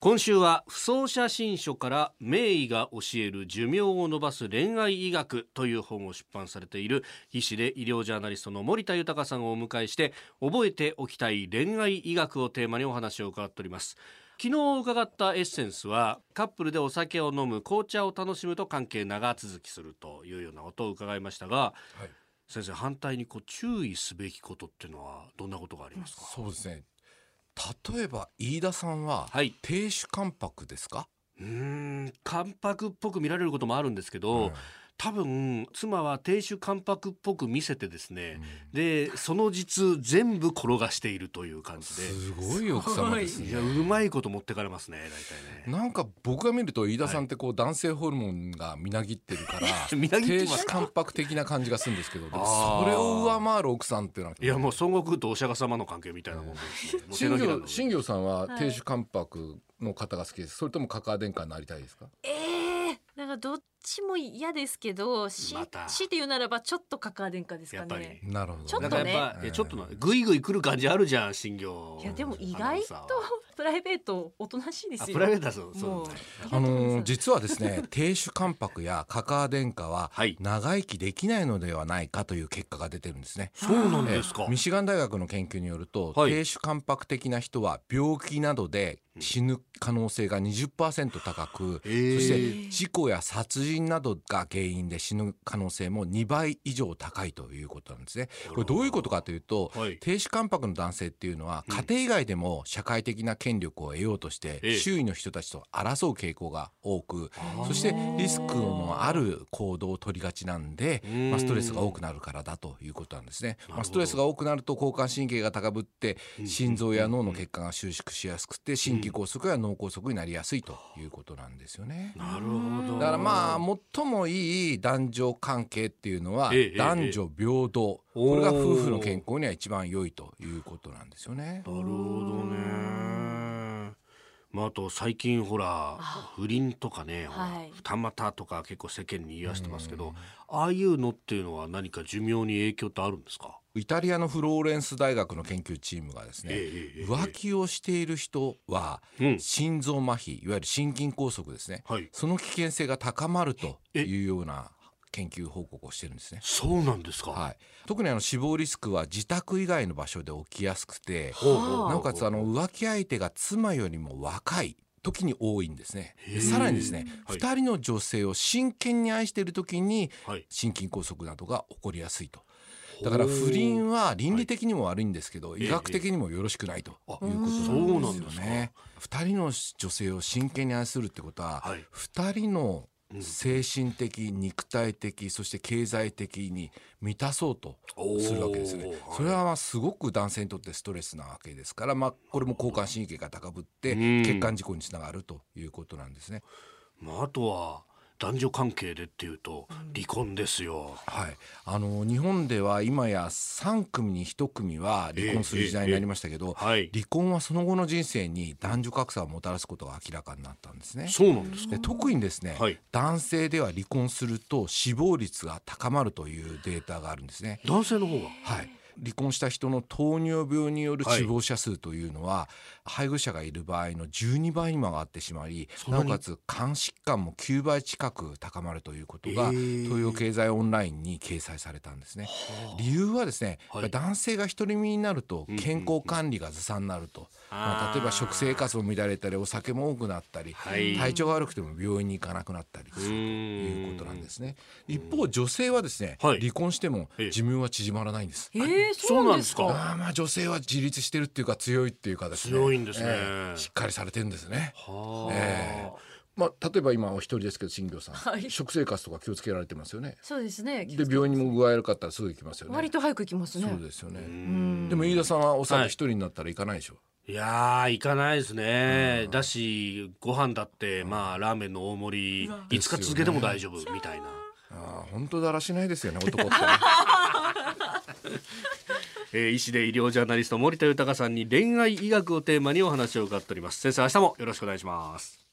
今週は不走写真書から名医が教える寿命を伸ばす恋愛医学という本を出版されている医師で医療ジャーナリストの森田豊さんをお迎えして覚えておきたい恋愛医学をテーマにお話を伺っております。昨日伺ったエッセンスはカップルでお酒を飲む紅茶を楽しむと関係長続きするというようなことを伺いましたが、はい、先生反対にこう注意すべきことっていうのはどんなことがありますか？そうですね例えば飯田さんは、はい、亭主関白ですか？うん関白っぽく見られることもあるんですけど、うん多分妻は亭主関白っぽく見せてですね、うん、でその実全部転がしているという感じで。すごい奥様ですね。いやうまいこと持ってかれますね大体ね。なんか僕が見ると飯田さんってこう、男性ホルモンがみなぎってるから 亭主関白的な感じがするんですけどそれを上回る奥さんっていうのはいやもう孫悟空とお釈迦様の関係みたいなもんです。ね新業さんは亭主関白の方が好きです。それともカカア殿下になりたいですか？ええー、なんかどっちも嫌ですけど、し、ま、しって言うならばちょっとカカア殿下ですかね。なるほど。ちょっとね。ちょっとぐいぐい来る感じあるじゃん、新業。いやでも意外とプライベートおとなしいですよ。プライベートそうそう。あの実はですね、亭主関白やカカア殿下は長生きできないのではないかという結果が出てるんですね。そうなんですか。ミシガン大学の研究によると、亭主関白的な人は病気などで死ぬ可能性が20%高く、そして事故や殺人などが原因で死ぬ可能性も2倍以上高いということなんですね。これどういうことかというと、はい、亭主関白の男性っていうのは家庭以外でも社会的な権力を得ようとして周囲の人たちと争う傾向が多く、そしてリスクのある行動を取りがちなんで、まあ、ストレスが多くなるからだということなんですね。まあ、ストレスが多くなると交感神経が高ぶって心臓や脳の血管が収縮しやすくて心筋梗塞や脳梗塞になりやすいということなんですよね。なるほど。だからまあ最もいい男女関係っていうのは男女平等、これが夫婦の健康には一番良いということなんですよね。なるほどね。まあ、あと最近ほら不倫とかね、はい、二股とか結構世間に言いわしてますけど、ああいうのっていうのは何か寿命に影響ってあるんですか？イタリアのフローレンス大学の研究チームがですね、え浮気をしている人は、心臓麻痺いわゆる心筋梗塞ですね、はい、その危険性が高まるというような研究報告をしてるんですね。そうなんですか。はい。特にあの死亡リスクは自宅以外の場所で起きやすくて、なおかつあの浮気相手が妻よりも若い。時に多いんですね。さらにですね、はい、2人の女性を真剣に愛している時に心筋梗塞などが起こりやすいと。だから不倫は倫理的にも悪いんですけど、医学的にもよろしくないということなんですよね。二人の女性を真剣に愛するってことは、二人の精神的肉体的そして経済的に満たそうとするわけですね。それはまあすごく男性にとってストレスなわけですから、まあ、これも交感神経が高ぶって血管事故につながるということなんですね。まあ、あとは男女関係でっていうと離婚ですよ、はい、あの日本では今や3組に1組は離婚する時代になりましたけど、えーえーはい、離婚はその後の人生に男女格差をもたらすことが明らかになったんですね。そうなんですか？特にですね、はい、男性では離婚すると死亡率が高まるというデータがあるんですね。男性の方が？はい離婚した人の糖尿病による死亡者数というのは、配偶者がいる場合の12倍にも上がってしまいなおかつ肝疾患も9倍近く高まるということが、東洋経済オンラインに掲載されたんですね。理由はですね、はい、男性が独り身になると健康管理がずさんになると、まあ、例えば食生活も乱れたりお酒も多くなったり、はい、体調が悪くても病院に行かなくなったりするということなんですね。一方女性はですね、はい、離婚しても寿命は縮まらないんです。えーそうなんですか？あまあ女性は自立してるっていうか強いっていうかですね。強いんですね、えー、しっかりされてるんですね。はあ、えーまあ、例えば今お一人ですけど新業さん、はい、食生活とか気をつけられてますよね。そうですね。で病院にも具合悪かったらすぐ行きますよね。割と早く行きますね。そうですよね。でも飯田さんはお酒一人になったら行かないでしょ、はいいや行かないですね、うん、だしご飯だってまあラーメンの大盛り5日続けても大丈夫みたいな、あ本当だらしないですよね男って、ね えー、医師で医療ジャーナリスト森田豊さんに恋愛医学をテーマにお話を伺っております。先生明日もよろしくお願いします。